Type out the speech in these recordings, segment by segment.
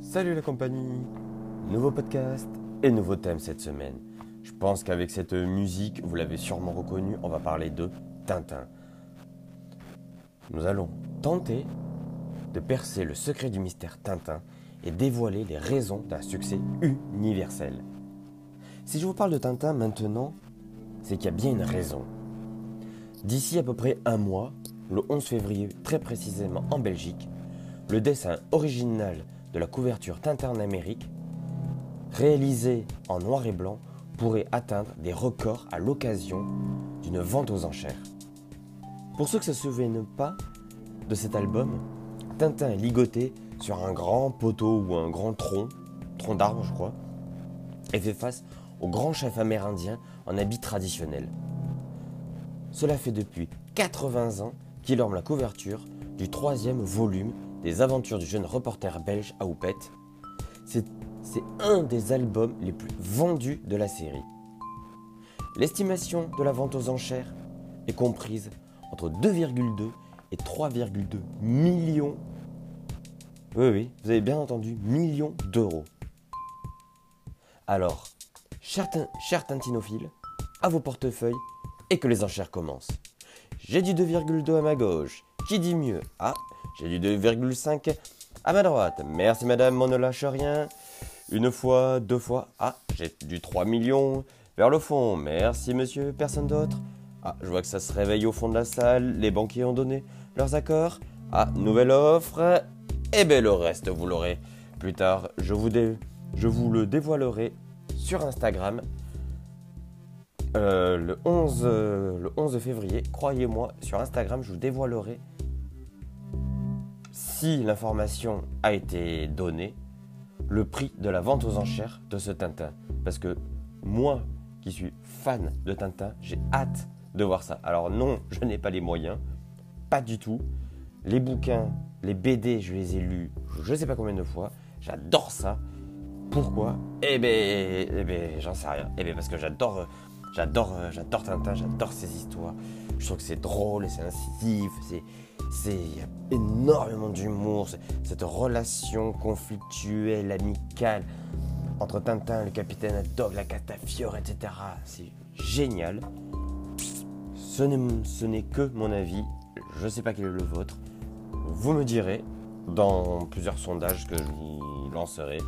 Salut la compagnie Nouveau podcast et nouveau thème cette semaine. Je pense qu'avec cette musique, vous l'avez sûrement reconnu, on va parler de Tintin. Nous allons tenter de percer le secret du mystère Tintin et dévoiler les raisons d'un succès universel. Si je vous parle de Tintin maintenant, c'est qu'il y a bien une raison. D'ici à peu près un mois, le 11 février très précisément en Belgique, le dessin original de la couverture Tintin Amérique, réalisé en noir et blanc, pourrait atteindre des records à l'occasion d'une vente aux enchères. Pour ceux qui ne se souviennent pas de cet album, Tintin est ligoté sur un grand poteau ou un grand tronc, tronc d'arbre je crois, et fait face au grand chef amérindien en habit traditionnel. Cela fait depuis 80 ans qu'il orme la couverture du troisième volume des aventures du jeune reporter belge à Houppette. C'est un des albums les plus vendus de la série. L'estimation de la vente aux enchères est comprise entre 2,2 et 3,2 millions. Oui, oui, vous avez bien entendu, millions d'euros. Alors, chers, cher Tintinophile, à vos portefeuilles et que les enchères commencent. J'ai du 2,2 à ma gauche. Qui dit mieux? Ah, j'ai du 2,5 à ma droite. Merci madame, on ne lâche rien. Une fois, deux fois. Ah, j'ai du 3 millions vers le fond. Merci monsieur, personne d'autre? Ah, je vois que ça se réveille au fond de la salle. Les banquiers ont donné leurs accords. Ah, nouvelle offre. Eh bien, le reste, vous l'aurez plus tard. Je vous, je vous le dévoilerai sur Instagram euh, le, 11, euh, le 11 février. Croyez-moi, sur Instagram, je vous dévoilerai si l'information a été donnée, le prix de la vente aux enchères de ce Tintin. Parce que moi, qui suis fan de Tintin, j'ai hâte de voir ça. Alors non, je n'ai pas les moyens, pas du tout. Les bouquins, les BD, je les ai lus je ne sais pas combien de fois. J'adore ça. Pourquoi? Eh ben, eh ben j'en sais rien. Eh ben parce que j'adore, j'adore, j'adore Tintin, j'adore ces histoires. Je trouve que c'est drôle et c'est incisif. C'est, c'est, il y a énormément d'humour. Cette relation conflictuelle, amicale entre Tintin, le capitaine Haddock, la Catafiore, etc. C'est génial. Ce n'est que mon avis. Je ne sais pas quel est le vôtre. Vous me direz dans plusieurs sondages que je vous lancerai.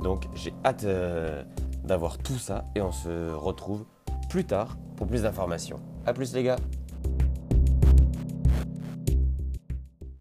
Donc j'ai hâte euh, d'avoir tout ça et on se retrouve plus tard pour plus d'informations. A plus les gars